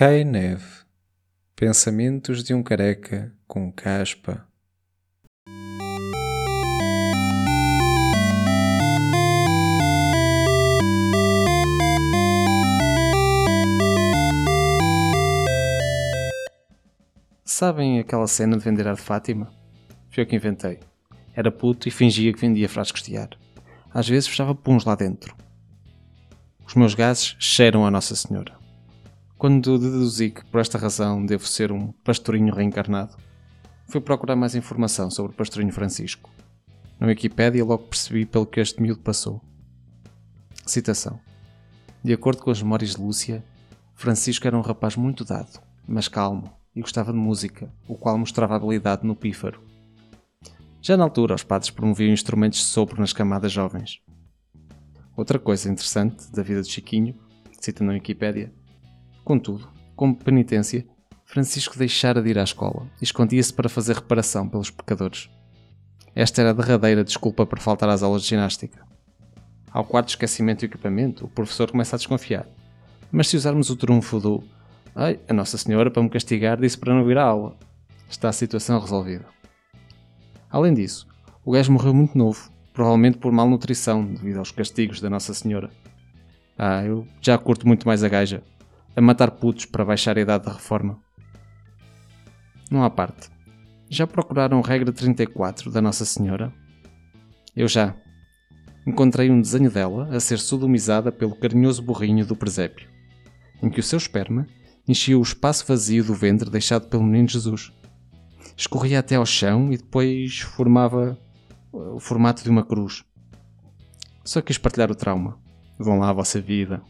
Cai neve. Pensamentos de um careca com caspa. Sabem aquela cena de vender ar de Fátima? Foi eu que inventei. Era puto e fingia que vendia frascos de ar. Às vezes fechava puns lá dentro. Os meus gases cheiram a Nossa Senhora. Quando deduzi que por esta razão devo ser um pastorinho reencarnado, fui procurar mais informação sobre o pastorinho Francisco. Na Wikipédia logo percebi pelo que este miúdo passou. Citação. De acordo com as memórias de Lúcia, Francisco era um rapaz muito dado, mas calmo, e gostava de música, o qual mostrava habilidade no pífaro. Já na altura, os padres promoviam instrumentos de sopro nas camadas jovens. Outra coisa interessante da vida de Chiquinho, cita na Wikipédia, contudo, como penitência, Francisco deixara de ir à escola e escondia-se para fazer reparação pelos pecadores. Esta era a derradeira desculpa para faltar às aulas de ginástica. Ao quarto esquecimento do equipamento, o professor começa a desconfiar. Mas se usarmos o trunfo do Ai, a Nossa Senhora, para me castigar, disse para não vir à aula, está a situação resolvida. Além disso, o gajo morreu muito novo, provavelmente por malnutrição devido aos castigos da Nossa Senhora. Ah, eu já curto muito mais a gaja, a matar putos para baixar a idade da reforma. Não há parte. Já procuraram regra 34 da Nossa Senhora? Eu já. Encontrei um desenho dela a ser sodomizada pelo carinhoso burrinho do presépio, em que o seu esperma enchia o espaço vazio do ventre deixado pelo menino Jesus. Escorria até ao chão e depois formava o formato de uma cruz. Só quis partilhar o trauma. Vão lá a vossa vida.